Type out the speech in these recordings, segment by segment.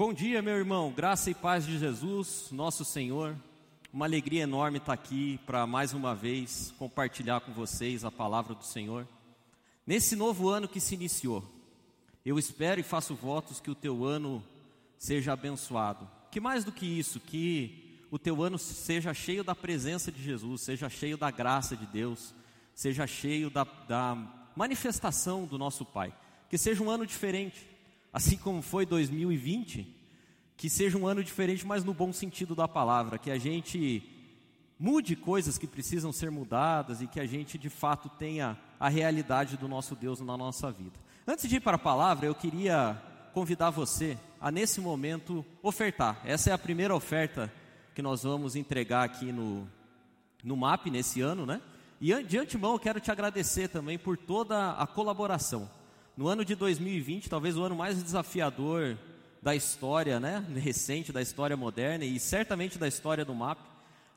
Bom dia, meu irmão. Graça e paz de Jesus, nosso Senhor. Uma alegria enorme estar aqui para mais uma vez compartilhar com vocês a palavra do Senhor. Nesse novo ano que se iniciou, eu espero e faço votos que o teu ano seja abençoado. Que mais do que isso, que o teu ano seja cheio da presença de Jesus, seja cheio da graça de Deus, seja cheio da, da manifestação do nosso Pai. Que seja um ano diferente, assim como foi 2020, que seja um ano diferente, mas no bom sentido da palavra, que a gente mude coisas que precisam ser mudadas e que a gente de fato tenha a realidade do nosso Deus na nossa vida. Antes de ir para a palavra, eu queria convidar você a nesse momento ofertar. Essa é a primeira oferta que nós vamos entregar aqui no, no MAP nesse ano, né? E de antemão eu quero te agradecer também por toda a colaboração. No ano de 2020, talvez o ano mais desafiador da história, né, recente da história moderna e certamente da história do MAP,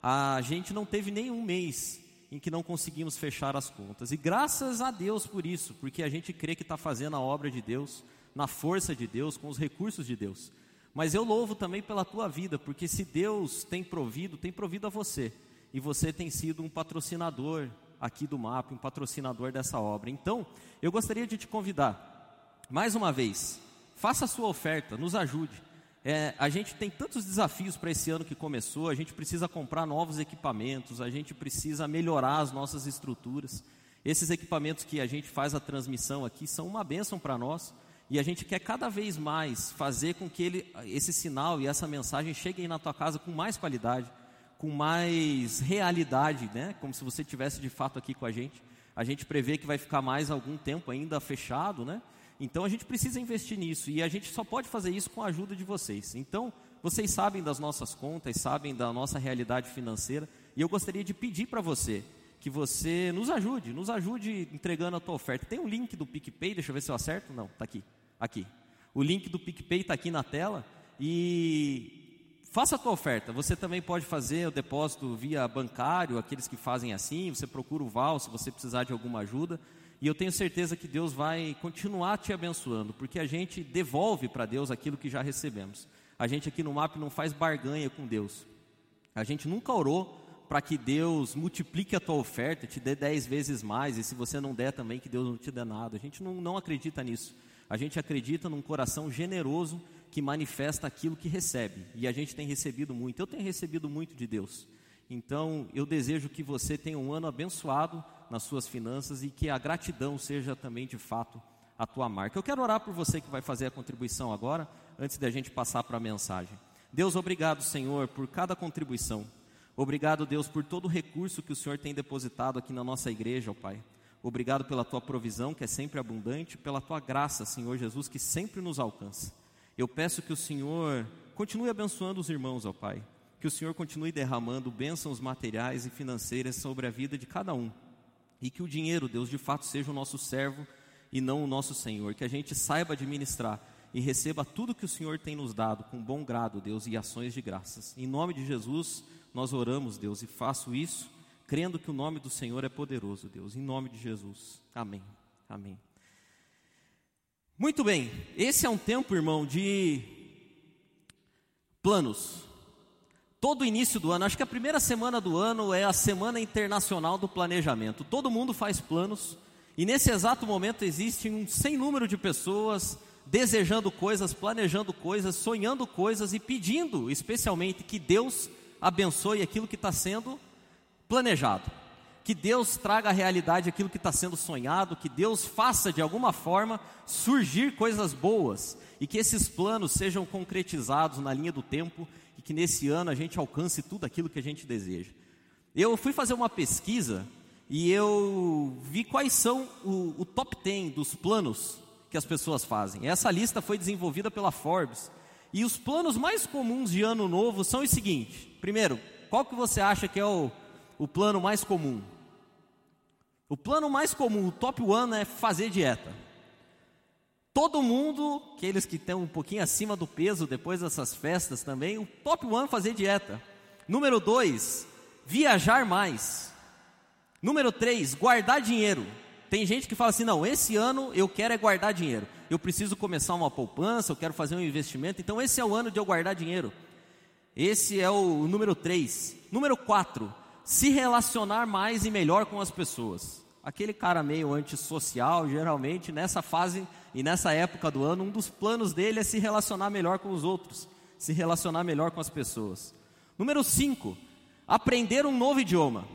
a gente não teve nenhum mês em que não conseguimos fechar as contas. E graças a Deus por isso, porque a gente crê que está fazendo a obra de Deus, na força de Deus, com os recursos de Deus. Mas eu louvo também pela tua vida, porque se Deus tem provido, tem provido a você. E você tem sido um patrocinador aqui do MAP, um patrocinador dessa obra. Então, eu gostaria de te convidar, mais uma vez, faça a sua oferta, nos ajude. É, a gente tem tantos desafios para esse ano que começou, a gente precisa comprar novos equipamentos, a gente precisa melhorar as nossas estruturas. Esses equipamentos que a gente faz a transmissão aqui são uma bênção para nós e a gente quer cada vez mais fazer com que ele, esse sinal e essa mensagem cheguem na tua casa com mais qualidade com mais realidade, né? Como se você tivesse de fato aqui com a gente. A gente prevê que vai ficar mais algum tempo ainda fechado, né? Então a gente precisa investir nisso e a gente só pode fazer isso com a ajuda de vocês. Então, vocês sabem das nossas contas, sabem da nossa realidade financeira, e eu gostaria de pedir para você que você nos ajude, nos ajude entregando a tua oferta. Tem um link do PicPay, deixa eu ver se eu acerto. Não, está aqui. Aqui. O link do PicPay está aqui na tela. E Faça a tua oferta. Você também pode fazer o depósito via bancário, aqueles que fazem assim. Você procura o Val se você precisar de alguma ajuda. E eu tenho certeza que Deus vai continuar te abençoando, porque a gente devolve para Deus aquilo que já recebemos. A gente aqui no MAP não faz barganha com Deus. A gente nunca orou para que Deus multiplique a tua oferta, te dê dez vezes mais, e se você não der também, que Deus não te dê nada. A gente não, não acredita nisso. A gente acredita num coração generoso que manifesta aquilo que recebe. E a gente tem recebido muito. Eu tenho recebido muito de Deus. Então, eu desejo que você tenha um ano abençoado nas suas finanças e que a gratidão seja também de fato a tua marca. Eu quero orar por você que vai fazer a contribuição agora, antes da gente passar para a mensagem. Deus, obrigado, Senhor, por cada contribuição. Obrigado, Deus, por todo o recurso que o Senhor tem depositado aqui na nossa igreja, ó Pai. Obrigado pela tua provisão, que é sempre abundante, pela tua graça, Senhor Jesus, que sempre nos alcança. Eu peço que o Senhor continue abençoando os irmãos, ó Pai. Que o Senhor continue derramando bênçãos materiais e financeiras sobre a vida de cada um. E que o dinheiro, Deus, de fato seja o nosso servo e não o nosso Senhor. Que a gente saiba administrar e receba tudo que o Senhor tem nos dado com bom grado, Deus, e ações de graças. Em nome de Jesus, nós oramos, Deus, e faço isso crendo que o nome do Senhor é poderoso, Deus. Em nome de Jesus. Amém. Amém. Muito bem, esse é um tempo, irmão, de planos. Todo início do ano, acho que a primeira semana do ano é a Semana Internacional do Planejamento. Todo mundo faz planos e nesse exato momento existe um sem número de pessoas desejando coisas, planejando coisas, sonhando coisas e pedindo, especialmente, que Deus abençoe aquilo que está sendo planejado que Deus traga à realidade aquilo que está sendo sonhado, que Deus faça de alguma forma surgir coisas boas e que esses planos sejam concretizados na linha do tempo e que nesse ano a gente alcance tudo aquilo que a gente deseja. Eu fui fazer uma pesquisa e eu vi quais são o, o top 10 dos planos que as pessoas fazem. Essa lista foi desenvolvida pela Forbes. E os planos mais comuns de ano novo são os seguintes. Primeiro, qual que você acha que é o, o plano mais comum? O plano mais comum, o top one, é fazer dieta. Todo mundo, aqueles que estão um pouquinho acima do peso depois dessas festas também, o top one é fazer dieta. Número dois, viajar mais. Número três, guardar dinheiro. Tem gente que fala assim: não, esse ano eu quero é guardar dinheiro. eu preciso começar uma poupança, eu quero fazer um investimento. Então, esse é o ano de eu guardar dinheiro. Esse é o número 3. Número 4, se relacionar mais e melhor com as pessoas. Aquele cara meio antissocial, geralmente, nessa fase e nessa época do ano, um dos planos dele é se relacionar melhor com os outros, se relacionar melhor com as pessoas. Número 5, aprender um novo idioma.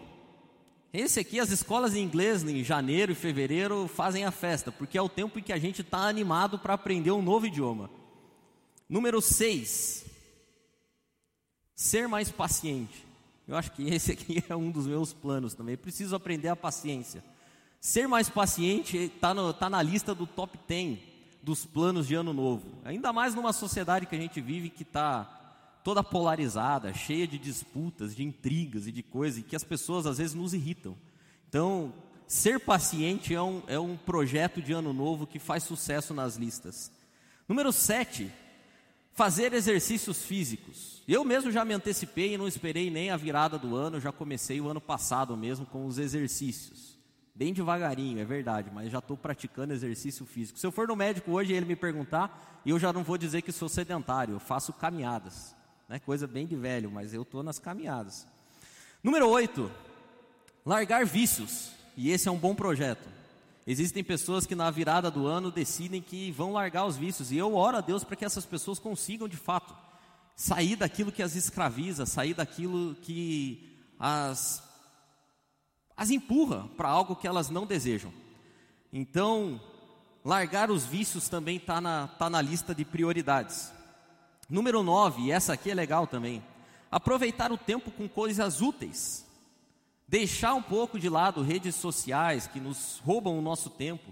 Esse aqui, as escolas de inglês em janeiro e fevereiro fazem a festa, porque é o tempo em que a gente está animado para aprender um novo idioma. Número 6, ser mais paciente. Eu acho que esse aqui é um dos meus planos também. Preciso aprender a paciência. Ser mais paciente está tá na lista do top 10 dos planos de ano novo. Ainda mais numa sociedade que a gente vive que está toda polarizada, cheia de disputas, de intrigas e de coisas, e que as pessoas às vezes nos irritam. Então, ser paciente é um, é um projeto de ano novo que faz sucesso nas listas. Número 7, fazer exercícios físicos. Eu mesmo já me antecipei e não esperei nem a virada do ano, já comecei o ano passado mesmo com os exercícios. Bem devagarinho, é verdade, mas já estou praticando exercício físico. Se eu for no médico hoje e ele me perguntar, eu já não vou dizer que sou sedentário, eu faço caminhadas. Né? Coisa bem de velho, mas eu estou nas caminhadas. Número 8, largar vícios. E esse é um bom projeto. Existem pessoas que na virada do ano decidem que vão largar os vícios, e eu oro a Deus para que essas pessoas consigam de fato sair daquilo que as escraviza, sair daquilo que as, as empurra para algo que elas não desejam. Então, largar os vícios também está na, tá na lista de prioridades. Número 9, e essa aqui é legal também, aproveitar o tempo com coisas úteis deixar um pouco de lado redes sociais que nos roubam o nosso tempo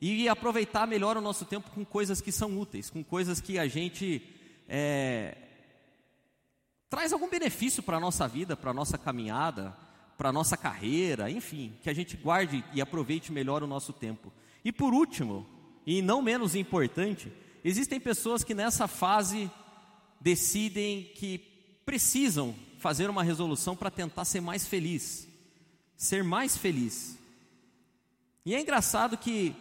e aproveitar melhor o nosso tempo com coisas que são úteis, com coisas que a gente é, traz algum benefício para a nossa vida, para a nossa caminhada, para a nossa carreira, enfim, que a gente guarde e aproveite melhor o nosso tempo. E por último, e não menos importante, existem pessoas que nessa fase decidem que precisam fazer uma resolução para tentar ser mais feliz ser mais feliz. E é engraçado que,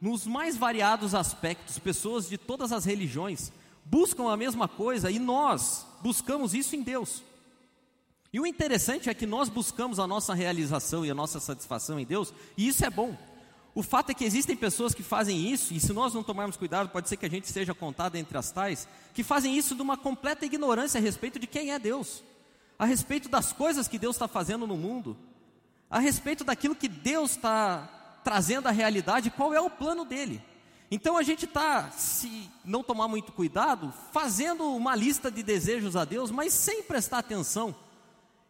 nos mais variados aspectos, pessoas de todas as religiões buscam a mesma coisa e nós buscamos isso em Deus. E o interessante é que nós buscamos a nossa realização e a nossa satisfação em Deus, e isso é bom. O fato é que existem pessoas que fazem isso, e se nós não tomarmos cuidado, pode ser que a gente seja contado entre as tais, que fazem isso de uma completa ignorância a respeito de quem é Deus, a respeito das coisas que Deus está fazendo no mundo, a respeito daquilo que Deus está trazendo à realidade, qual é o plano dele. Então a gente está, se não tomar muito cuidado, fazendo uma lista de desejos a Deus, mas sem prestar atenção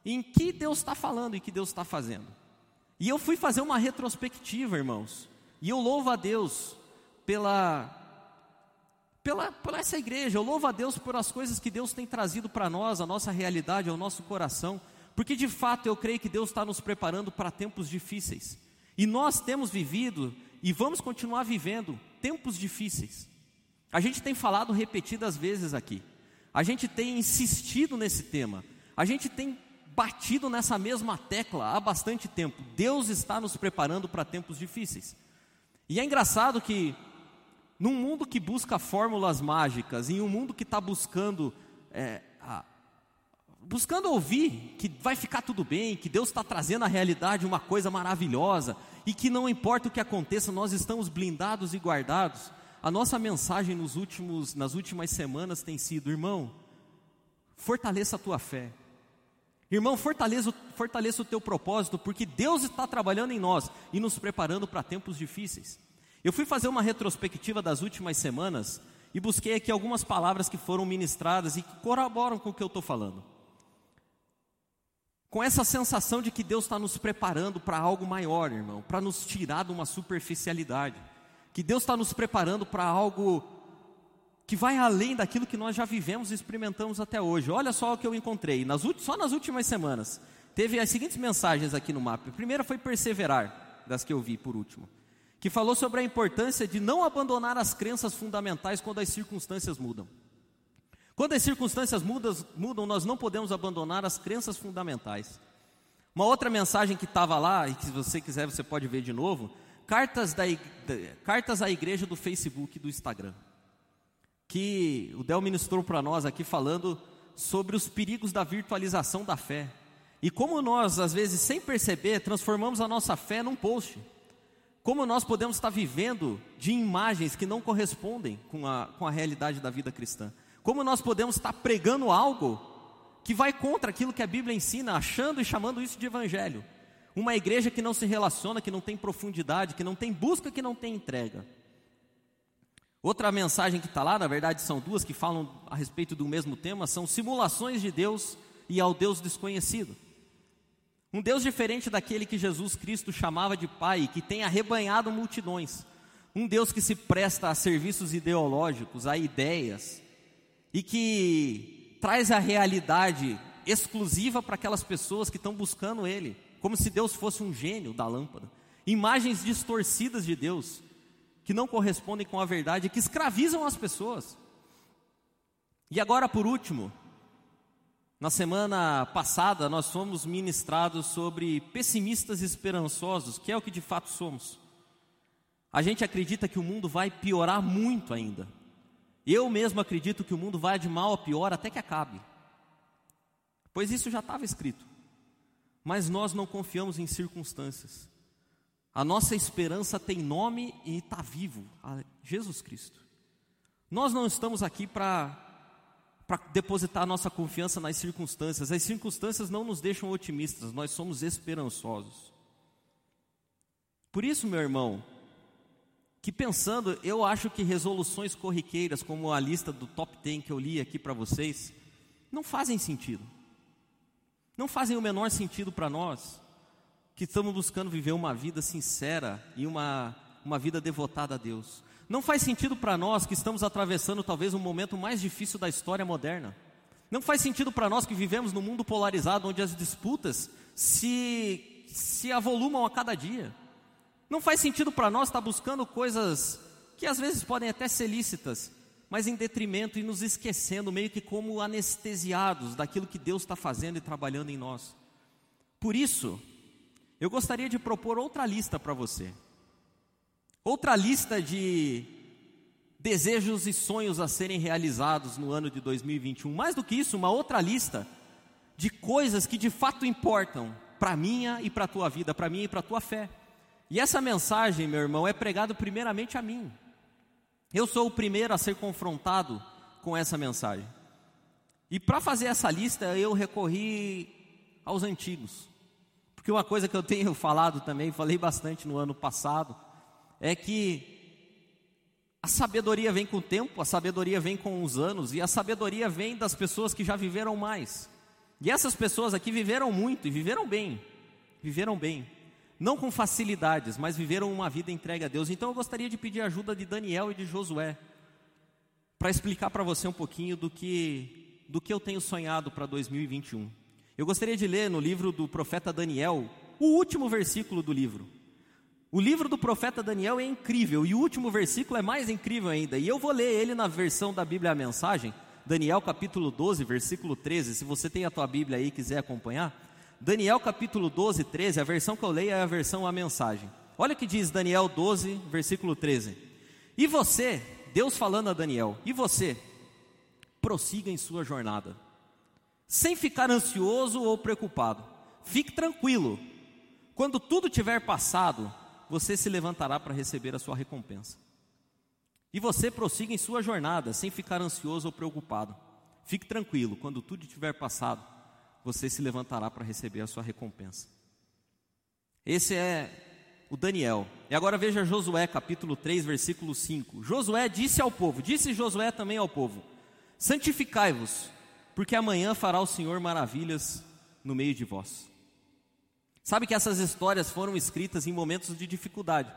em que Deus está falando e que Deus está fazendo. E eu fui fazer uma retrospectiva, irmãos, e eu louvo a Deus pela, pela, por essa igreja, eu louvo a Deus por as coisas que Deus tem trazido para nós, a nossa realidade, ao nosso coração. Porque de fato eu creio que Deus está nos preparando para tempos difíceis. E nós temos vivido e vamos continuar vivendo tempos difíceis. A gente tem falado repetidas vezes aqui. A gente tem insistido nesse tema. A gente tem batido nessa mesma tecla há bastante tempo. Deus está nos preparando para tempos difíceis. E é engraçado que, num mundo que busca fórmulas mágicas, em um mundo que está buscando é, a, buscando ouvir que vai ficar tudo bem, que Deus está trazendo à realidade uma coisa maravilhosa e que não importa o que aconteça, nós estamos blindados e guardados. A nossa mensagem nos últimos, nas últimas semanas tem sido, irmão, fortaleça a tua fé. Irmão, fortaleça, fortaleça o teu propósito, porque Deus está trabalhando em nós e nos preparando para tempos difíceis. Eu fui fazer uma retrospectiva das últimas semanas e busquei aqui algumas palavras que foram ministradas e que corroboram com o que eu estou falando com essa sensação de que Deus está nos preparando para algo maior, irmão, para nos tirar de uma superficialidade, que Deus está nos preparando para algo que vai além daquilo que nós já vivemos e experimentamos até hoje. Olha só o que eu encontrei, nas, só nas últimas semanas, teve as seguintes mensagens aqui no mapa. A primeira foi perseverar, das que eu vi por último, que falou sobre a importância de não abandonar as crenças fundamentais quando as circunstâncias mudam. Quando as circunstâncias mudam, mudam, nós não podemos abandonar as crenças fundamentais. Uma outra mensagem que estava lá, e que se você quiser você pode ver de novo, cartas, da, cartas à igreja do Facebook e do Instagram, que o Del ministrou para nós aqui falando sobre os perigos da virtualização da fé. E como nós, às vezes, sem perceber, transformamos a nossa fé num post. Como nós podemos estar vivendo de imagens que não correspondem com a, com a realidade da vida cristã. Como nós podemos estar pregando algo que vai contra aquilo que a Bíblia ensina, achando e chamando isso de evangelho. Uma igreja que não se relaciona, que não tem profundidade, que não tem busca, que não tem entrega. Outra mensagem que está lá, na verdade são duas que falam a respeito do mesmo tema, são simulações de Deus e ao Deus desconhecido. Um Deus diferente daquele que Jesus Cristo chamava de Pai, que tem arrebanhado multidões. Um Deus que se presta a serviços ideológicos, a ideias, e que traz a realidade exclusiva para aquelas pessoas que estão buscando Ele, como se Deus fosse um gênio da lâmpada. Imagens distorcidas de Deus, que não correspondem com a verdade, que escravizam as pessoas. E agora, por último, na semana passada nós fomos ministrados sobre pessimistas esperançosos, que é o que de fato somos. A gente acredita que o mundo vai piorar muito ainda. Eu mesmo acredito que o mundo vai de mal a pior até que acabe. Pois isso já estava escrito. Mas nós não confiamos em circunstâncias. A nossa esperança tem nome e está vivo, Jesus Cristo. Nós não estamos aqui para depositar nossa confiança nas circunstâncias. As circunstâncias não nos deixam otimistas, nós somos esperançosos. Por isso, meu irmão, que pensando, eu acho que resoluções corriqueiras, como a lista do top 10 que eu li aqui para vocês, não fazem sentido. Não fazem o menor sentido para nós que estamos buscando viver uma vida sincera e uma, uma vida devotada a Deus. Não faz sentido para nós que estamos atravessando talvez um momento mais difícil da história moderna. Não faz sentido para nós que vivemos num mundo polarizado onde as disputas se, se avolumam a cada dia. Não faz sentido para nós estar buscando coisas que às vezes podem até ser lícitas, mas em detrimento e nos esquecendo, meio que como anestesiados daquilo que Deus está fazendo e trabalhando em nós. Por isso, eu gostaria de propor outra lista para você. Outra lista de desejos e sonhos a serem realizados no ano de 2021. Mais do que isso, uma outra lista de coisas que de fato importam para minha e para a tua vida, para mim e para a tua fé. E essa mensagem, meu irmão, é pregada primeiramente a mim. Eu sou o primeiro a ser confrontado com essa mensagem. E para fazer essa lista, eu recorri aos antigos. Porque uma coisa que eu tenho falado também, falei bastante no ano passado, é que a sabedoria vem com o tempo, a sabedoria vem com os anos, e a sabedoria vem das pessoas que já viveram mais. E essas pessoas aqui viveram muito e viveram bem, viveram bem. Não com facilidades, mas viveram uma vida entregue a Deus. Então eu gostaria de pedir ajuda de Daniel e de Josué, para explicar para você um pouquinho do que, do que eu tenho sonhado para 2021. Eu gostaria de ler no livro do profeta Daniel, o último versículo do livro. O livro do profeta Daniel é incrível e o último versículo é mais incrível ainda. E eu vou ler ele na versão da Bíblia a Mensagem, Daniel capítulo 12, versículo 13. Se você tem a tua Bíblia aí e quiser acompanhar, Daniel capítulo 12, 13, a versão que eu leio é a versão a mensagem. Olha o que diz Daniel 12, versículo 13. E você, Deus falando a Daniel, e você, prossiga em sua jornada sem ficar ansioso ou preocupado. Fique tranquilo. Quando tudo tiver passado, você se levantará para receber a sua recompensa. E você prossiga em sua jornada, sem ficar ansioso ou preocupado. Fique tranquilo, quando tudo tiver passado, você se levantará para receber a sua recompensa. Esse é o Daniel. E agora veja Josué capítulo 3, versículo 5. Josué disse ao povo, disse Josué também ao povo: Santificai-vos, porque amanhã fará o Senhor maravilhas no meio de vós. Sabe que essas histórias foram escritas em momentos de dificuldade.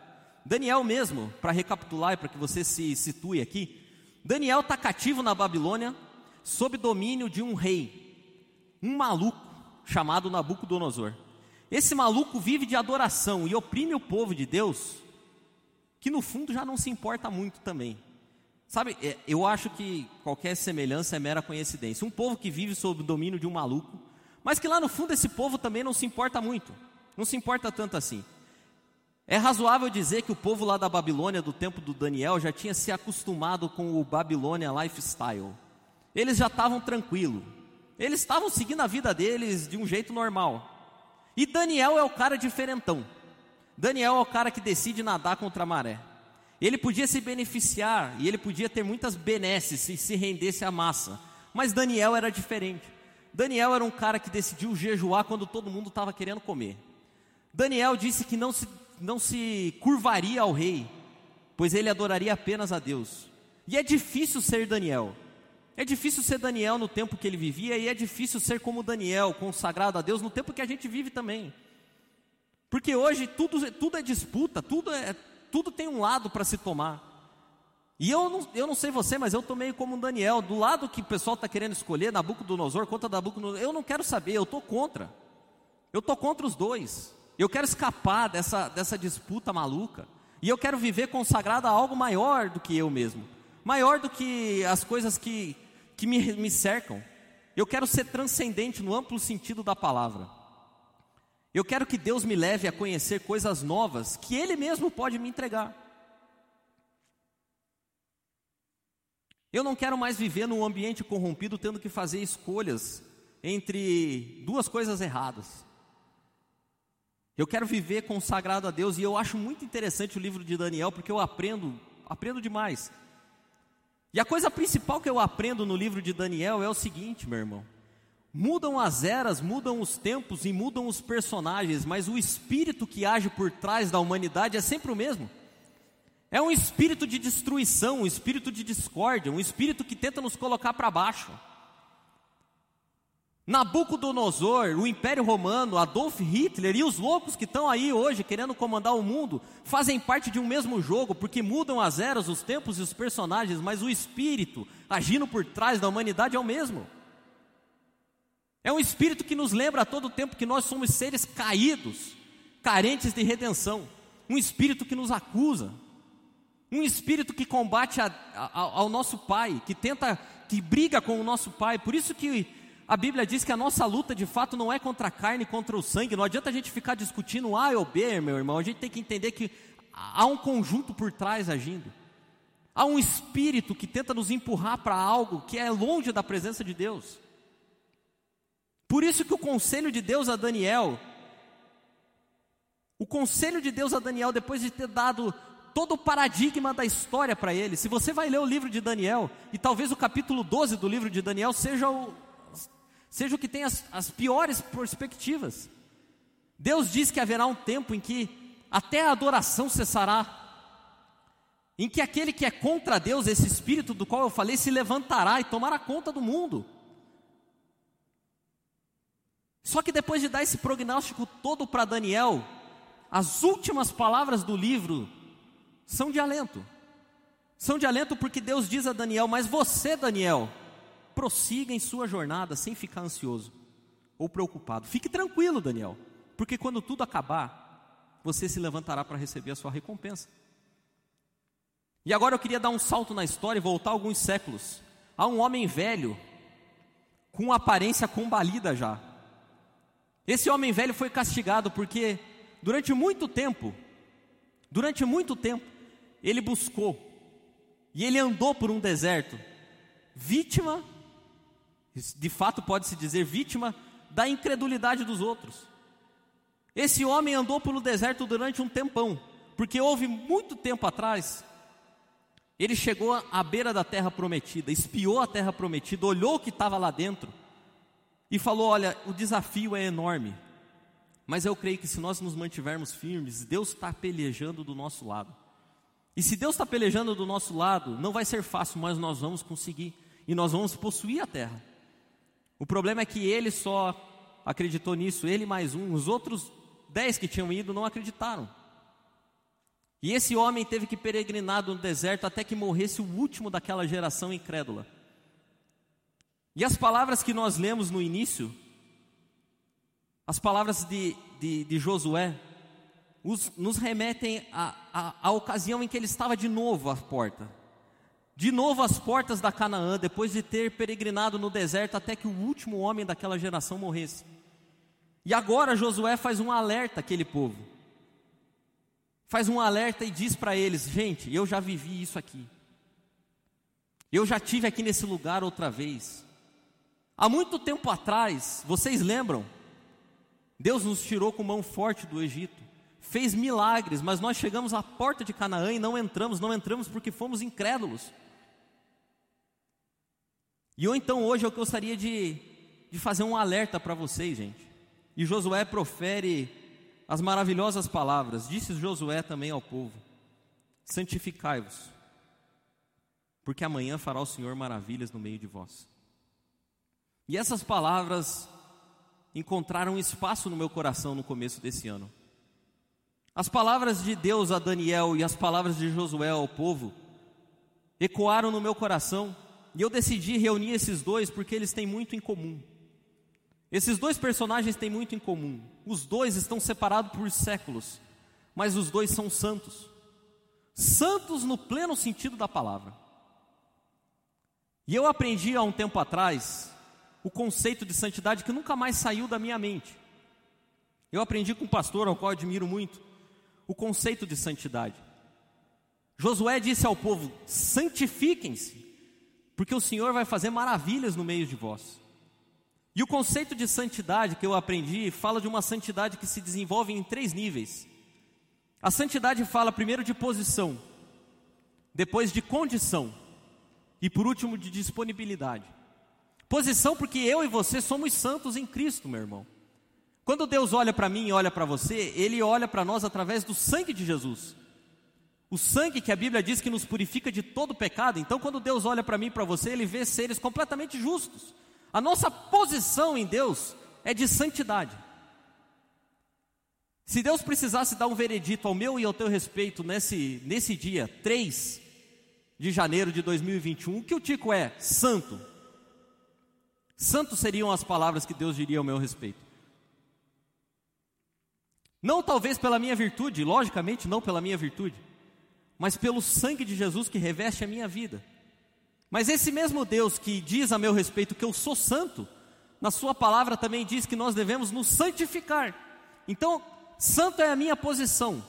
Daniel mesmo, para recapitular e para que você se situe aqui, Daniel está cativo na Babilônia, sob domínio de um rei, um maluco chamado Nabucodonosor. Esse maluco vive de adoração e oprime o povo de Deus, que no fundo já não se importa muito também. Sabe, é, eu acho que qualquer semelhança é mera coincidência. Um povo que vive sob o domínio de um maluco, mas que lá no fundo esse povo também não se importa muito, não se importa tanto assim. É razoável dizer que o povo lá da Babilônia, do tempo do Daniel, já tinha se acostumado com o Babilônia lifestyle. Eles já estavam tranquilos. Eles estavam seguindo a vida deles de um jeito normal. E Daniel é o cara diferentão. Daniel é o cara que decide nadar contra a maré. Ele podia se beneficiar e ele podia ter muitas benesses se se rendesse à massa. Mas Daniel era diferente. Daniel era um cara que decidiu jejuar quando todo mundo estava querendo comer. Daniel disse que não se não se curvaria ao rei, pois ele adoraria apenas a Deus. E é difícil ser Daniel. É difícil ser Daniel no tempo que ele vivia e é difícil ser como Daniel, consagrado a Deus no tempo que a gente vive também. Porque hoje tudo, tudo é disputa, tudo, é, tudo tem um lado para se tomar. E eu não, eu não sei você, mas eu estou meio como um Daniel, do lado que o pessoal está querendo escolher, Nabucodonosor contra Nabucodonosor, eu não quero saber, eu estou contra. Eu estou contra os dois. Eu quero escapar dessa, dessa disputa maluca. E eu quero viver consagrado a algo maior do que eu mesmo. Maior do que as coisas que, que me, me cercam. Eu quero ser transcendente no amplo sentido da palavra. Eu quero que Deus me leve a conhecer coisas novas que Ele mesmo pode me entregar. Eu não quero mais viver num ambiente corrompido tendo que fazer escolhas entre duas coisas erradas. Eu quero viver consagrado a Deus e eu acho muito interessante o livro de Daniel porque eu aprendo, aprendo demais. E a coisa principal que eu aprendo no livro de Daniel é o seguinte, meu irmão: mudam as eras, mudam os tempos e mudam os personagens, mas o espírito que age por trás da humanidade é sempre o mesmo. É um espírito de destruição, um espírito de discórdia, um espírito que tenta nos colocar para baixo. Nabucodonosor, o Império Romano, Adolf Hitler e os loucos que estão aí hoje querendo comandar o mundo fazem parte de um mesmo jogo, porque mudam as eras, os tempos e os personagens, mas o espírito agindo por trás da humanidade é o mesmo. É um espírito que nos lembra a todo tempo que nós somos seres caídos, carentes de redenção. Um espírito que nos acusa. Um espírito que combate a, a, ao nosso Pai, que tenta, que briga com o nosso Pai. Por isso que a Bíblia diz que a nossa luta de fato não é contra a carne, contra o sangue. Não adianta a gente ficar discutindo A ou B, meu irmão. A gente tem que entender que há um conjunto por trás agindo. Há um espírito que tenta nos empurrar para algo que é longe da presença de Deus. Por isso que o conselho de Deus a Daniel, o conselho de Deus a Daniel, depois de ter dado todo o paradigma da história para ele, se você vai ler o livro de Daniel, e talvez o capítulo 12 do livro de Daniel seja o, seja o que tem as, as piores perspectivas. Deus diz que haverá um tempo em que até a adoração cessará, em que aquele que é contra Deus, esse espírito do qual eu falei, se levantará e tomará conta do mundo. Só que depois de dar esse prognóstico todo para Daniel, as últimas palavras do livro são de alento. São de alento porque Deus diz a Daniel: Mas você, Daniel, prossiga em sua jornada sem ficar ansioso ou preocupado. Fique tranquilo, Daniel, porque quando tudo acabar, você se levantará para receber a sua recompensa. E agora eu queria dar um salto na história e voltar alguns séculos. Há um homem velho, com aparência combalida já. Esse homem velho foi castigado porque, durante muito tempo, durante muito tempo, ele buscou e ele andou por um deserto, vítima de fato pode-se dizer vítima da incredulidade dos outros. Esse homem andou pelo deserto durante um tempão, porque houve muito tempo atrás, ele chegou à beira da terra prometida, espiou a terra prometida, olhou o que estava lá dentro e falou: Olha, o desafio é enorme, mas eu creio que se nós nos mantivermos firmes, Deus está pelejando do nosso lado. E se Deus está pelejando do nosso lado, não vai ser fácil, mas nós vamos conseguir e nós vamos possuir a terra. O problema é que ele só acreditou nisso, ele mais um, os outros dez que tinham ido não acreditaram. E esse homem teve que peregrinar no deserto até que morresse o último daquela geração incrédula. E as palavras que nós lemos no início, as palavras de, de, de Josué, os, nos remetem à ocasião em que ele estava de novo à porta de novo às portas da Canaã, depois de ter peregrinado no deserto até que o último homem daquela geração morresse. E agora Josué faz um alerta àquele povo. faz um alerta e diz para eles: gente, eu já vivi isso aqui. Eu já tive aqui nesse lugar outra vez. Há muito tempo atrás, vocês lembram? Deus nos tirou com mão forte do Egito, fez milagres, mas nós chegamos à porta de Canaã e não entramos, não entramos porque fomos incrédulos. E eu então hoje eu gostaria de, de fazer um alerta para vocês, gente. E Josué profere as maravilhosas palavras. Disse Josué também ao povo: Santificai-vos, porque amanhã fará o Senhor maravilhas no meio de vós. E essas palavras encontraram espaço no meu coração no começo desse ano. As palavras de Deus a Daniel e as palavras de Josué ao povo ecoaram no meu coração e eu decidi reunir esses dois porque eles têm muito em comum. Esses dois personagens têm muito em comum. Os dois estão separados por séculos, mas os dois são santos. Santos no pleno sentido da palavra. E eu aprendi há um tempo atrás o conceito de santidade que nunca mais saiu da minha mente. Eu aprendi com um pastor ao qual admiro muito o conceito de santidade. Josué disse ao povo: santifiquem-se, porque o Senhor vai fazer maravilhas no meio de vós. E o conceito de santidade que eu aprendi fala de uma santidade que se desenvolve em três níveis. A santidade fala primeiro de posição, depois de condição e por último de disponibilidade. Posição porque eu e você somos santos em Cristo, meu irmão. Quando Deus olha para mim e olha para você, Ele olha para nós através do sangue de Jesus. O sangue que a Bíblia diz que nos purifica de todo pecado. Então, quando Deus olha para mim e para você, Ele vê seres completamente justos. A nossa posição em Deus é de santidade. Se Deus precisasse dar um veredito ao meu e ao teu respeito nesse, nesse dia 3 de janeiro de 2021, o que o Tico é? Santo. Santos seriam as palavras que Deus diria ao meu respeito. Não talvez pela minha virtude, logicamente não pela minha virtude, mas pelo sangue de Jesus que reveste a minha vida. Mas esse mesmo Deus que diz a meu respeito que eu sou santo, na sua palavra também diz que nós devemos nos santificar. Então, santo é a minha posição.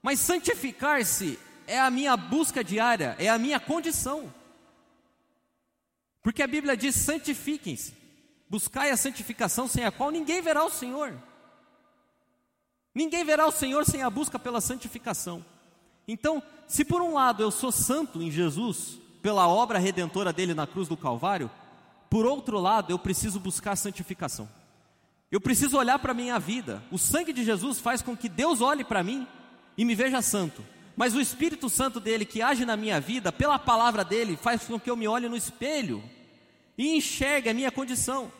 Mas santificar-se é a minha busca diária, é a minha condição. Porque a Bíblia diz: santifiquem-se, buscai a santificação sem a qual ninguém verá o Senhor. Ninguém verá o Senhor sem a busca pela santificação. Então, se por um lado eu sou santo em Jesus, pela obra redentora dele na cruz do Calvário, por outro lado eu preciso buscar santificação. Eu preciso olhar para a minha vida. O sangue de Jesus faz com que Deus olhe para mim e me veja santo. Mas o Espírito Santo dele que age na minha vida, pela palavra dele, faz com que eu me olhe no espelho e enxergue a minha condição.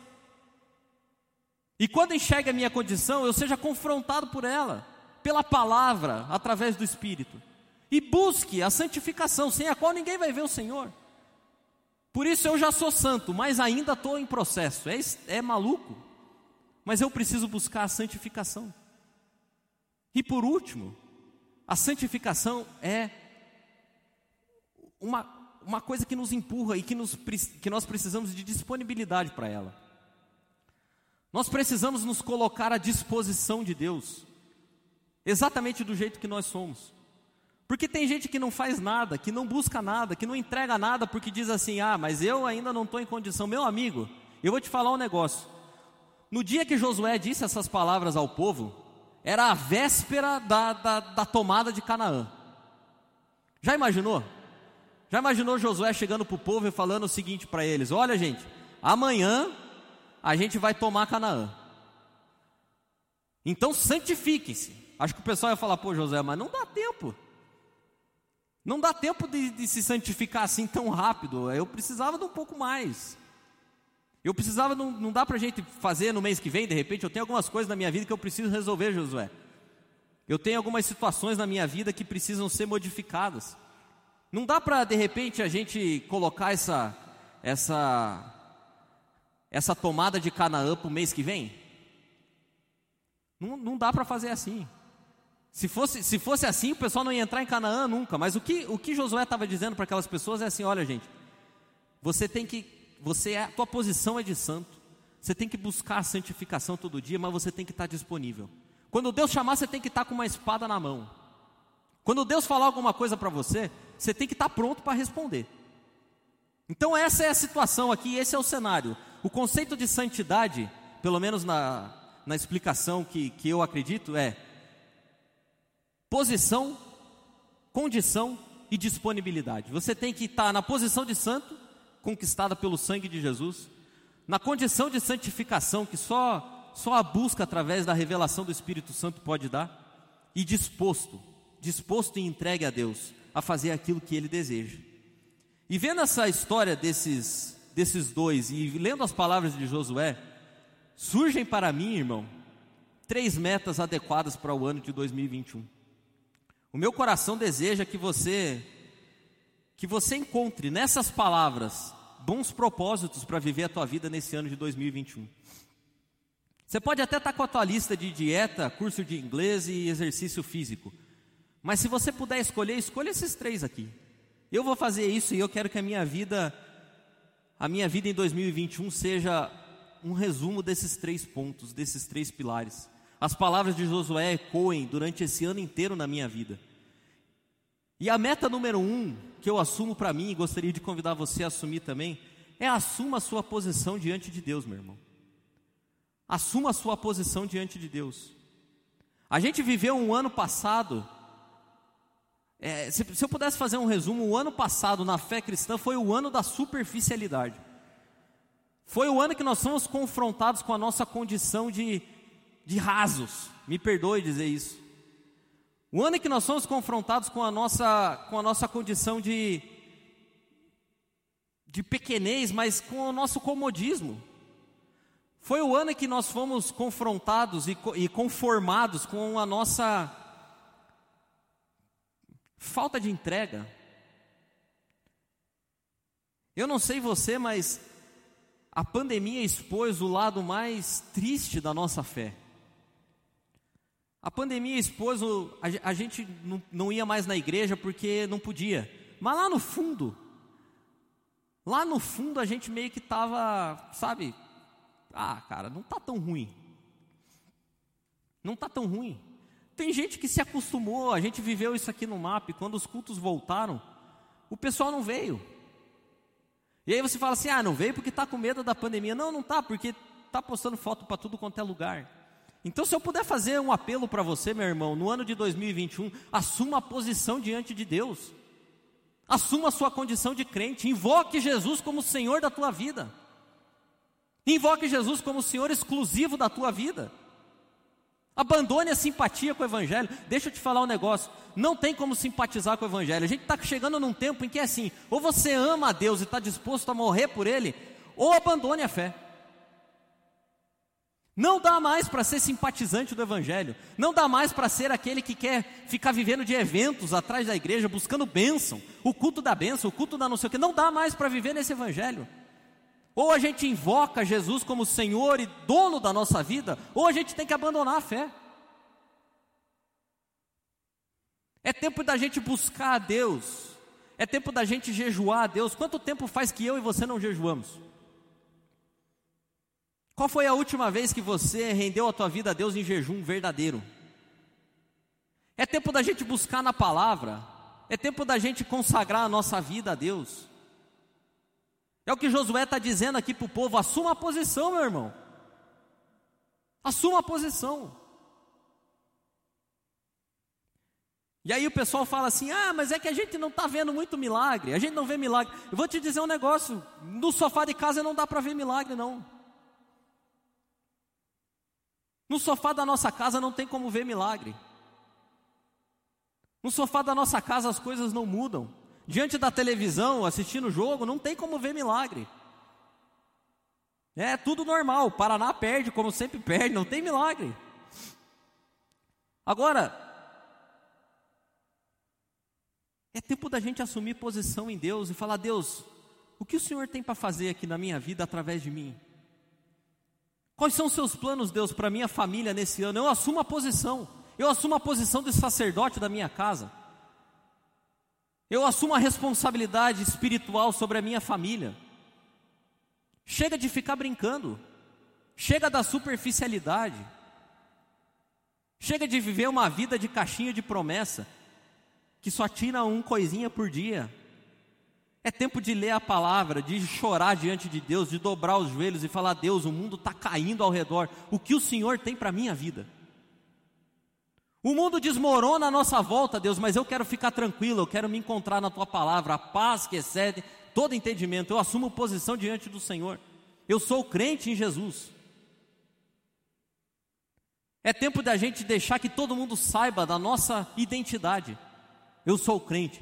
E quando enxergue a minha condição, eu seja confrontado por ela, pela palavra, através do Espírito. E busque a santificação, sem a qual ninguém vai ver o Senhor. Por isso eu já sou santo, mas ainda estou em processo. É, é maluco, mas eu preciso buscar a santificação. E por último, a santificação é uma uma coisa que nos empurra e que, nos, que nós precisamos de disponibilidade para ela. Nós precisamos nos colocar à disposição de Deus, exatamente do jeito que nós somos. Porque tem gente que não faz nada, que não busca nada, que não entrega nada, porque diz assim: ah, mas eu ainda não estou em condição. Meu amigo, eu vou te falar um negócio. No dia que Josué disse essas palavras ao povo, era a véspera da, da, da tomada de Canaã. Já imaginou? Já imaginou Josué chegando para o povo e falando o seguinte para eles: Olha, gente, amanhã a gente vai tomar Canaã. Então santifiquem-se. Acho que o pessoal ia falar: Pô, Josué, mas não dá tempo. Não dá tempo de, de se santificar assim tão rápido. Eu precisava de um pouco mais. Eu precisava, não, não dá para a gente fazer no mês que vem, de repente, eu tenho algumas coisas na minha vida que eu preciso resolver, Josué. Eu tenho algumas situações na minha vida que precisam ser modificadas. Não dá para de repente a gente colocar essa essa essa tomada de Canaã para o mês que vem? Não, não dá para fazer assim. Se fosse, se fosse assim, o pessoal não ia entrar em Canaã nunca. Mas o que, o que Josué estava dizendo para aquelas pessoas é assim: olha, gente, você tem que, você é, a tua posição é de santo. Você tem que buscar a santificação todo dia, mas você tem que estar disponível. Quando Deus chamar, você tem que estar com uma espada na mão. Quando Deus falar alguma coisa para você, você tem que estar tá pronto para responder. Então, essa é a situação aqui, esse é o cenário. O conceito de santidade, pelo menos na, na explicação que, que eu acredito, é posição, condição e disponibilidade. Você tem que estar na posição de santo, conquistada pelo sangue de Jesus, na condição de santificação que só, só a busca através da revelação do Espírito Santo pode dar, e disposto, disposto e entregue a Deus a fazer aquilo que Ele deseja. E vendo essa história desses, desses dois e lendo as palavras de Josué, surgem para mim, irmão, três metas adequadas para o ano de 2021. O meu coração deseja que você que você encontre nessas palavras bons propósitos para viver a tua vida nesse ano de 2021. Você pode até estar tá com a tua lista de dieta, curso de inglês e exercício físico. Mas se você puder escolher, escolha esses três aqui. Eu vou fazer isso e eu quero que a minha vida a minha vida em 2021 seja um resumo desses três pontos, desses três pilares. As palavras de Josué ecoem durante esse ano inteiro na minha vida. E a meta número um que eu assumo para mim e gostaria de convidar você a assumir também é assuma a sua posição diante de Deus, meu irmão. Assuma a sua posição diante de Deus. A gente viveu um ano passado. É, se, se eu pudesse fazer um resumo, o ano passado na fé cristã foi o ano da superficialidade. Foi o ano que nós fomos confrontados com a nossa condição de, de rasos. Me perdoe dizer isso. O ano em que nós somos confrontados com a nossa, com a nossa condição de, de pequenez, mas com o nosso comodismo. Foi o ano em que nós fomos confrontados e, e conformados com a nossa falta de entrega. Eu não sei você, mas a pandemia expôs o lado mais triste da nossa fé. A pandemia expôs, o, a, a gente não, não ia mais na igreja porque não podia. Mas lá no fundo, lá no fundo a gente meio que estava, sabe, ah, cara, não está tão ruim. Não está tão ruim. Tem gente que se acostumou, a gente viveu isso aqui no MAP, quando os cultos voltaram, o pessoal não veio. E aí você fala assim: ah, não veio porque está com medo da pandemia. Não, não está, porque está postando foto para tudo quanto é lugar. Então, se eu puder fazer um apelo para você, meu irmão, no ano de 2021, assuma a posição diante de Deus, assuma a sua condição de crente, invoque Jesus como Senhor da tua vida, invoque Jesus como Senhor exclusivo da tua vida. Abandone a simpatia com o Evangelho. Deixa eu te falar um negócio. Não tem como simpatizar com o Evangelho. A gente está chegando num tempo em que é assim: ou você ama a Deus e está disposto a morrer por Ele, ou abandone a fé. Não dá mais para ser simpatizante do Evangelho. Não dá mais para ser aquele que quer ficar vivendo de eventos atrás da igreja, buscando bênção, o culto da bênção, o culto da não sei o que. Não dá mais para viver nesse Evangelho. Ou a gente invoca Jesus como Senhor e dono da nossa vida, ou a gente tem que abandonar a fé. É tempo da gente buscar a Deus. É tempo da gente jejuar a Deus. Quanto tempo faz que eu e você não jejuamos? Qual foi a última vez que você rendeu a tua vida a Deus em jejum verdadeiro? É tempo da gente buscar na palavra, é tempo da gente consagrar a nossa vida a Deus. É o que Josué está dizendo aqui para o povo: assuma a posição, meu irmão. Assuma a posição. E aí o pessoal fala assim: ah, mas é que a gente não está vendo muito milagre, a gente não vê milagre. Eu vou te dizer um negócio: no sofá de casa não dá para ver milagre, não. No sofá da nossa casa não tem como ver milagre. No sofá da nossa casa as coisas não mudam. Diante da televisão, assistindo o jogo, não tem como ver milagre. É tudo normal. O Paraná perde, como sempre perde, não tem milagre. Agora, é tempo da gente assumir posição em Deus e falar: Deus, o que o Senhor tem para fazer aqui na minha vida através de mim? Quais são os seus planos, Deus, para minha família nesse ano? Eu assumo a posição. Eu assumo a posição de sacerdote da minha casa. Eu assumo a responsabilidade espiritual sobre a minha família. Chega de ficar brincando. Chega da superficialidade. Chega de viver uma vida de caixinha de promessa. que só tira um coisinha por dia. É tempo de ler a palavra, de chorar diante de Deus, de dobrar os joelhos e falar: Deus, o mundo está caindo ao redor. O que o Senhor tem para minha vida? O mundo desmorona à nossa volta, Deus, mas eu quero ficar tranquilo, eu quero me encontrar na tua palavra, a paz que excede todo entendimento. Eu assumo posição diante do Senhor. Eu sou crente em Jesus. É tempo da gente deixar que todo mundo saiba da nossa identidade. Eu sou crente.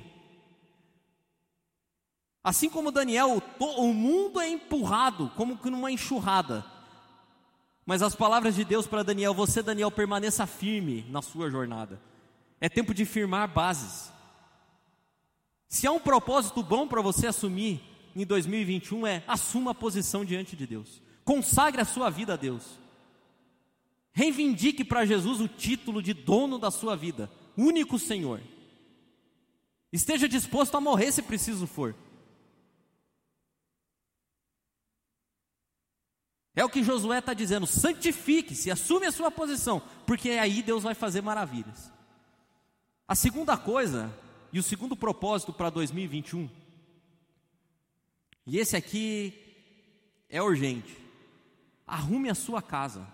Assim como Daniel, o mundo é empurrado como que numa enxurrada. Mas as palavras de Deus para Daniel, você, Daniel, permaneça firme na sua jornada. É tempo de firmar bases. Se há um propósito bom para você assumir em 2021 é assuma a posição diante de Deus. Consagre a sua vida a Deus. Reivindique para Jesus o título de dono da sua vida, único Senhor. Esteja disposto a morrer se preciso for. É o que Josué está dizendo: santifique-se, assume a sua posição, porque aí Deus vai fazer maravilhas. A segunda coisa, e o segundo propósito para 2021, e esse aqui é urgente: arrume a sua casa.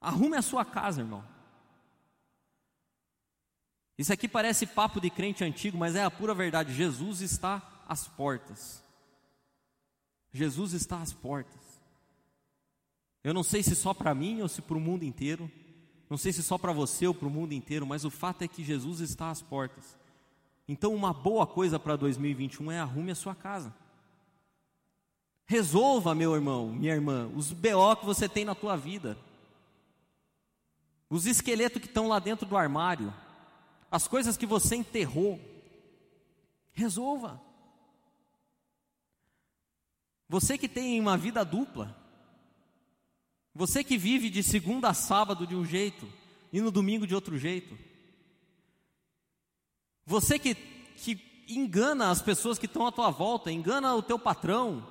Arrume a sua casa, irmão. Isso aqui parece papo de crente antigo, mas é a pura verdade. Jesus está às portas. Jesus está às portas. Eu não sei se só para mim ou se para o mundo inteiro. Não sei se só para você ou para o mundo inteiro, mas o fato é que Jesus está às portas. Então, uma boa coisa para 2021 é arrume a sua casa. Resolva, meu irmão, minha irmã, os BO que você tem na tua vida. Os esqueletos que estão lá dentro do armário, as coisas que você enterrou, resolva. Você que tem uma vida dupla, você que vive de segunda a sábado de um jeito e no domingo de outro jeito, você que, que engana as pessoas que estão à tua volta, engana o teu patrão,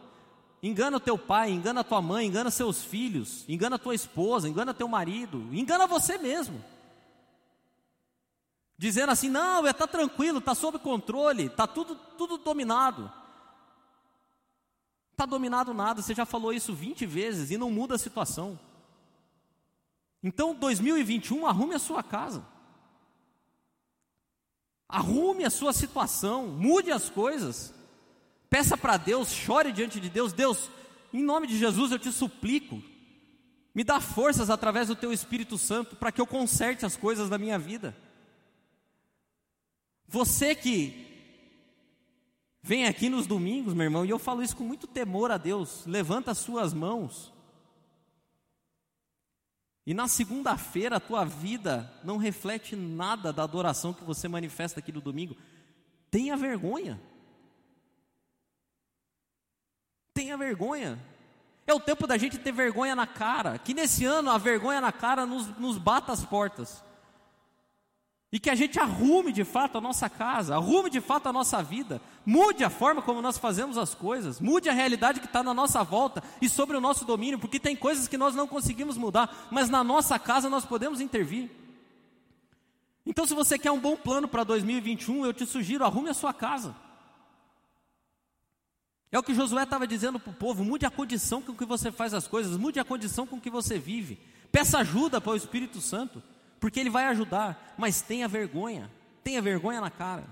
Engana o teu pai, engana a tua mãe, engana seus filhos, engana a tua esposa, engana teu marido, engana você mesmo. Dizendo assim: não, está tranquilo, está sob controle, está tudo, tudo dominado. Está dominado nada, você já falou isso 20 vezes e não muda a situação. Então, 2021, arrume a sua casa. Arrume a sua situação, mude as coisas. Peça para Deus, chore diante de Deus. Deus, em nome de Jesus eu te suplico, me dá forças através do teu Espírito Santo para que eu conserte as coisas da minha vida. Você que vem aqui nos domingos, meu irmão, e eu falo isso com muito temor a Deus, levanta as suas mãos. E na segunda-feira a tua vida não reflete nada da adoração que você manifesta aqui no domingo. Tenha vergonha. Tenha vergonha. É o tempo da gente ter vergonha na cara. Que nesse ano a vergonha na cara nos, nos bata as portas. E que a gente arrume de fato a nossa casa, arrume de fato a nossa vida, mude a forma como nós fazemos as coisas, mude a realidade que está na nossa volta e sobre o nosso domínio, porque tem coisas que nós não conseguimos mudar, mas na nossa casa nós podemos intervir. Então, se você quer um bom plano para 2021, eu te sugiro, arrume a sua casa. É o que Josué estava dizendo para o povo: mude a condição com que você faz as coisas, mude a condição com que você vive. Peça ajuda para o Espírito Santo, porque ele vai ajudar, mas tenha vergonha, tenha vergonha na cara.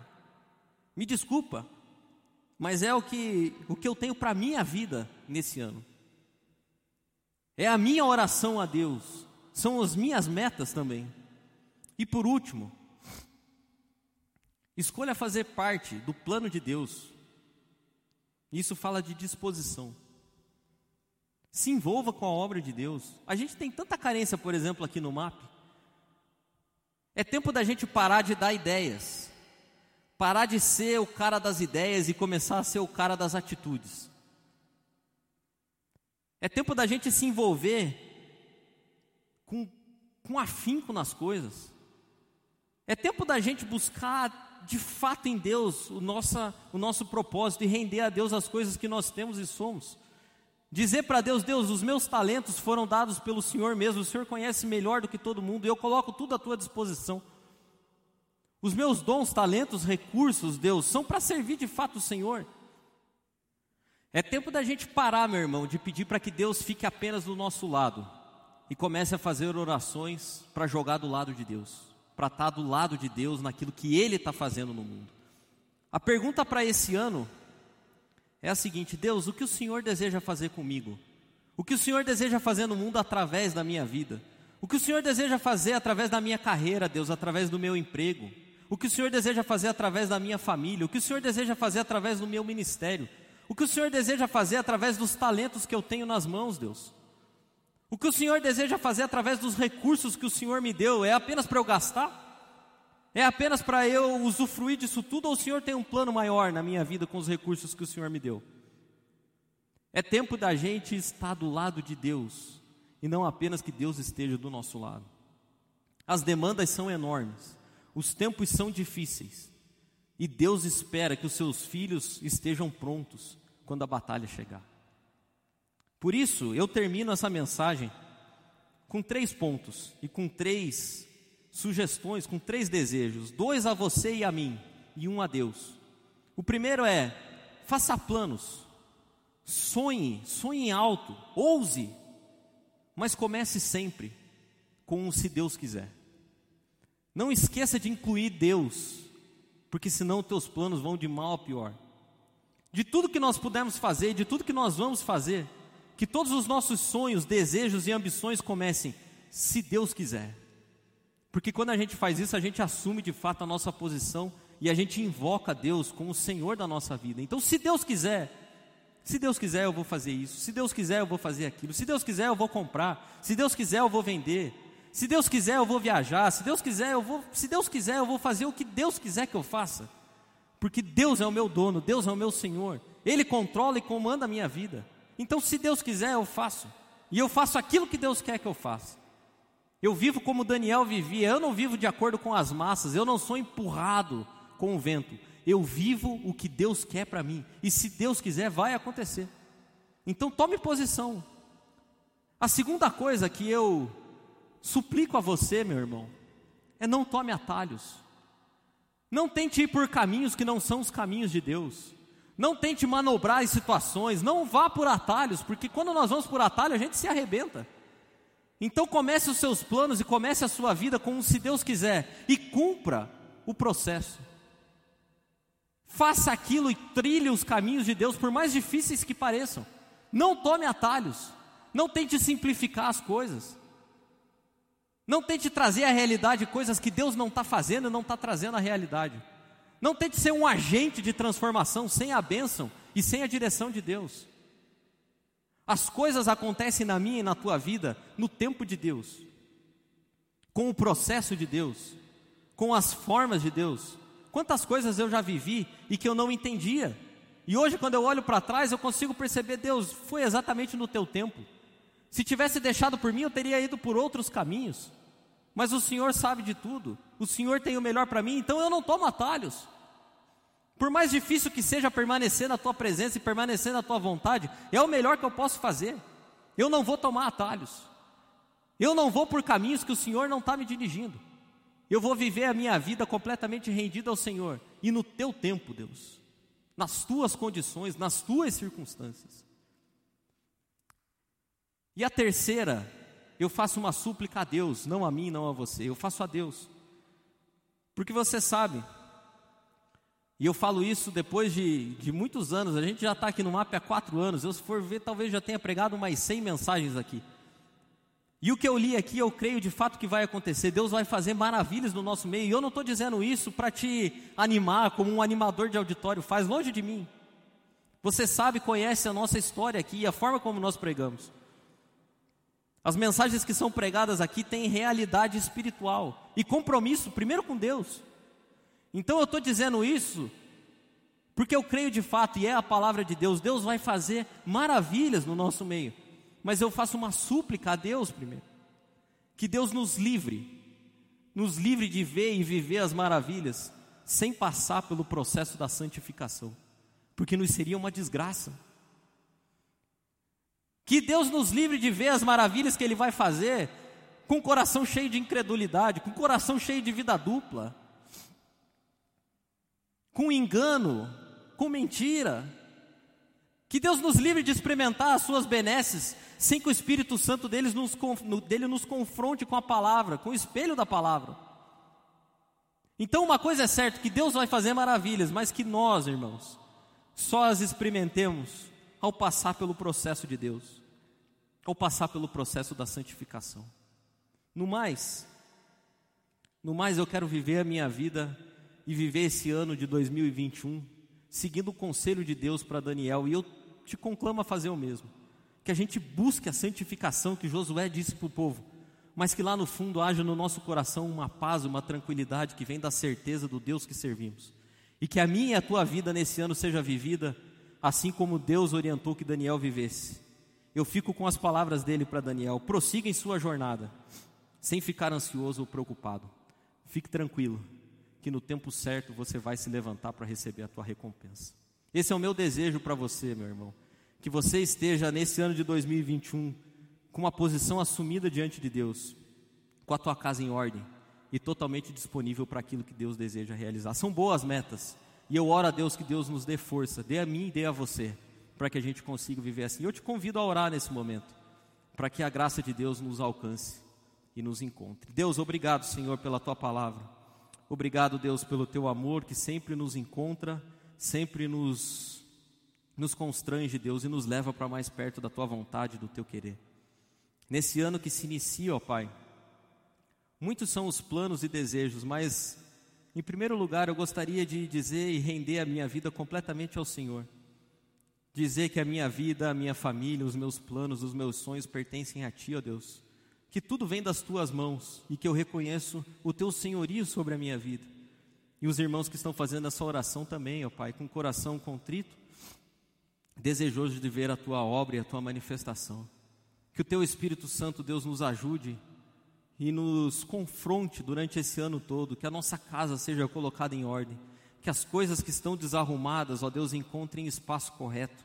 Me desculpa, mas é o que, o que eu tenho para a minha vida nesse ano. É a minha oração a Deus, são as minhas metas também. E por último, escolha fazer parte do plano de Deus isso fala de disposição. Se envolva com a obra de Deus. A gente tem tanta carência, por exemplo, aqui no MAP. É tempo da gente parar de dar ideias, parar de ser o cara das ideias e começar a ser o cara das atitudes. É tempo da gente se envolver com, com afinco nas coisas. É tempo da gente buscar de fato em Deus o, nossa, o nosso propósito e render a Deus as coisas que nós temos e somos. Dizer para Deus, Deus, os meus talentos foram dados pelo Senhor mesmo, o Senhor conhece melhor do que todo mundo e eu coloco tudo à tua disposição. Os meus dons, talentos, recursos, Deus, são para servir de fato o Senhor. É tempo da gente parar, meu irmão, de pedir para que Deus fique apenas do nosso lado e comece a fazer orações para jogar do lado de Deus, para estar do lado de Deus naquilo que Ele está fazendo no mundo. A pergunta para esse ano é a seguinte: Deus, o que o Senhor deseja fazer comigo? O que o Senhor deseja fazer no mundo através da minha vida? O que o Senhor deseja fazer através da minha carreira, Deus, através do meu emprego? O que o Senhor deseja fazer através da minha família? O que o Senhor deseja fazer através do meu ministério? O que o Senhor deseja fazer através dos talentos que eu tenho nas mãos, Deus? O que o Senhor deseja fazer através dos recursos que o Senhor me deu é apenas para eu gastar? É apenas para eu usufruir disso tudo ou o Senhor tem um plano maior na minha vida com os recursos que o Senhor me deu? É tempo da gente estar do lado de Deus e não apenas que Deus esteja do nosso lado. As demandas são enormes, os tempos são difíceis e Deus espera que os seus filhos estejam prontos quando a batalha chegar. Por isso, eu termino essa mensagem com três pontos e com três sugestões, com três desejos: dois a você e a mim, e um a Deus. O primeiro é: faça planos, sonhe, sonhe alto, ouse, mas comece sempre com um se Deus quiser. Não esqueça de incluir Deus, porque senão teus planos vão de mal a pior. De tudo que nós pudermos fazer, de tudo que nós vamos fazer, que todos os nossos sonhos, desejos e ambições comecem, se Deus quiser. Porque quando a gente faz isso, a gente assume de fato a nossa posição e a gente invoca Deus como o Senhor da nossa vida. Então, se Deus quiser, se Deus quiser, eu vou fazer isso. Se Deus quiser, eu vou fazer aquilo. Se Deus quiser, eu vou comprar. Se Deus quiser, eu vou vender. Se Deus quiser, eu vou viajar. Se Deus quiser, eu vou, se Deus quiser, eu vou fazer o que Deus quiser que eu faça. Porque Deus é o meu dono, Deus é o meu Senhor. Ele controla e comanda a minha vida. Então, se Deus quiser, eu faço. E eu faço aquilo que Deus quer que eu faça. Eu vivo como Daniel vivia, eu não vivo de acordo com as massas, eu não sou empurrado com o vento. Eu vivo o que Deus quer para mim, e se Deus quiser, vai acontecer. Então tome posição. A segunda coisa que eu suplico a você, meu irmão, é não tome atalhos. Não tente ir por caminhos que não são os caminhos de Deus. Não tente manobrar em situações, não vá por atalhos, porque quando nós vamos por atalho, a gente se arrebenta. Então comece os seus planos e comece a sua vida como se Deus quiser e cumpra o processo. Faça aquilo e trilhe os caminhos de Deus, por mais difíceis que pareçam. Não tome atalhos. Não tente simplificar as coisas. Não tente trazer à realidade coisas que Deus não está fazendo e não está trazendo à realidade. Não tente ser um agente de transformação sem a bênção e sem a direção de Deus. As coisas acontecem na minha e na tua vida no tempo de Deus, com o processo de Deus, com as formas de Deus. Quantas coisas eu já vivi e que eu não entendia. E hoje, quando eu olho para trás, eu consigo perceber, Deus, foi exatamente no teu tempo. Se tivesse deixado por mim, eu teria ido por outros caminhos. Mas o Senhor sabe de tudo. O Senhor tem o melhor para mim, então eu não tomo atalhos. Por mais difícil que seja permanecer na tua presença e permanecer na tua vontade, é o melhor que eu posso fazer. Eu não vou tomar atalhos. Eu não vou por caminhos que o Senhor não está me dirigindo. Eu vou viver a minha vida completamente rendida ao Senhor e no teu tempo, Deus, nas tuas condições, nas tuas circunstâncias. E a terceira, eu faço uma súplica a Deus, não a mim, não a você, eu faço a Deus. Porque você sabe, e eu falo isso depois de, de muitos anos, a gente já está aqui no MAP há quatro anos. Eu, se for ver, talvez já tenha pregado mais 100 mensagens aqui. E o que eu li aqui, eu creio de fato que vai acontecer. Deus vai fazer maravilhas no nosso meio. E eu não estou dizendo isso para te animar, como um animador de auditório faz, longe de mim. Você sabe, conhece a nossa história aqui e a forma como nós pregamos. As mensagens que são pregadas aqui têm realidade espiritual e compromisso, primeiro com Deus. Então eu estou dizendo isso porque eu creio de fato, e é a palavra de Deus, Deus vai fazer maravilhas no nosso meio, mas eu faço uma súplica a Deus primeiro, que Deus nos livre, nos livre de ver e viver as maravilhas, sem passar pelo processo da santificação, porque nos seria uma desgraça. Que Deus nos livre de ver as maravilhas que Ele vai fazer, com o coração cheio de incredulidade, com o coração cheio de vida dupla com engano, com mentira. Que Deus nos livre de experimentar as suas benesses, sem que o Espírito Santo deles nos, dele nos confronte com a palavra, com o espelho da palavra. Então, uma coisa é certa: que Deus vai fazer maravilhas, mas que nós, irmãos, só as experimentemos ao passar pelo processo de Deus, ao passar pelo processo da santificação. No mais, no mais eu quero viver a minha vida e viver esse ano de 2021 seguindo o conselho de Deus para Daniel, e eu te conclamo a fazer o mesmo. Que a gente busque a santificação que Josué disse para o povo, mas que lá no fundo haja no nosso coração uma paz, uma tranquilidade que vem da certeza do Deus que servimos. E que a minha e a tua vida nesse ano seja vivida assim como Deus orientou que Daniel vivesse. Eu fico com as palavras dele para Daniel: prossiga em sua jornada, sem ficar ansioso ou preocupado. Fique tranquilo, que no tempo certo você vai se levantar para receber a tua recompensa. Esse é o meu desejo para você, meu irmão. Que você esteja nesse ano de 2021 com uma posição assumida diante de Deus, com a tua casa em ordem e totalmente disponível para aquilo que Deus deseja realizar. São boas metas. E eu oro a Deus que Deus nos dê força, dê a mim e dê a você, para que a gente consiga viver assim. Eu te convido a orar nesse momento, para que a graça de Deus nos alcance e nos encontre. Deus, obrigado, Senhor, pela tua palavra. Obrigado, Deus, pelo teu amor que sempre nos encontra, sempre nos, nos constrange, Deus, e nos leva para mais perto da tua vontade, do teu querer. Nesse ano que se inicia, ó Pai, muitos são os planos e desejos, mas em primeiro lugar, eu gostaria de dizer e render a minha vida completamente ao Senhor. Dizer que a minha vida, a minha família, os meus planos, os meus sonhos pertencem a Ti, ó Deus. Que tudo vem das Tuas mãos e que eu reconheço o Teu senhorio sobre a minha vida. E os irmãos que estão fazendo essa oração também, ó Pai, com coração contrito, desejoso de ver a Tua obra e a Tua manifestação. Que o Teu Espírito Santo, Deus, nos ajude e nos confronte durante esse ano todo, que a nossa casa seja colocada em ordem, que as coisas que estão desarrumadas, ó Deus, encontrem espaço correto,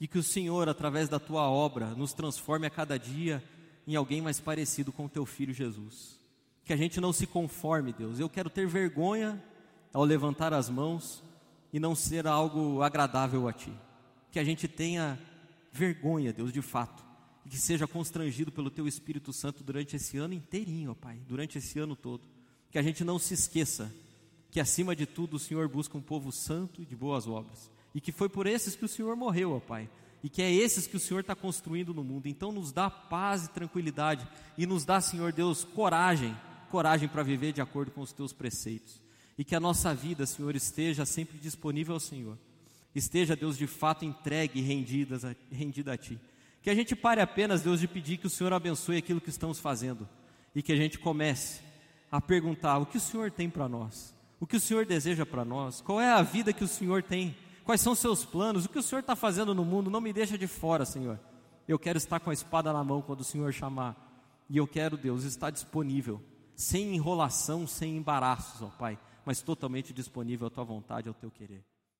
e que o Senhor, através da tua obra, nos transforme a cada dia em alguém mais parecido com o teu filho Jesus. Que a gente não se conforme, Deus. Eu quero ter vergonha ao levantar as mãos e não ser algo agradável a ti. Que a gente tenha vergonha, Deus, de fato, e que seja constrangido pelo Teu Espírito Santo durante esse ano inteirinho, ó Pai, durante esse ano todo. Que a gente não se esqueça que, acima de tudo, o Senhor busca um povo santo e de boas obras. E que foi por esses que o Senhor morreu, ó Pai. E que é esses que o Senhor está construindo no mundo. Então, nos dá paz e tranquilidade. E nos dá, Senhor Deus, coragem coragem para viver de acordo com os Teus preceitos. E que a nossa vida, Senhor, esteja sempre disponível ao Senhor. Esteja, Deus, de fato entregue e rendida, rendida a Ti. Que a gente pare apenas, Deus, de pedir que o Senhor abençoe aquilo que estamos fazendo e que a gente comece a perguntar o que o Senhor tem para nós, o que o Senhor deseja para nós, qual é a vida que o Senhor tem, quais são os seus planos, o que o Senhor está fazendo no mundo, não me deixa de fora, Senhor. Eu quero estar com a espada na mão quando o Senhor chamar, e eu quero, Deus, estar disponível, sem enrolação, sem embaraços, ó Pai, mas totalmente disponível à tua vontade, ao teu querer.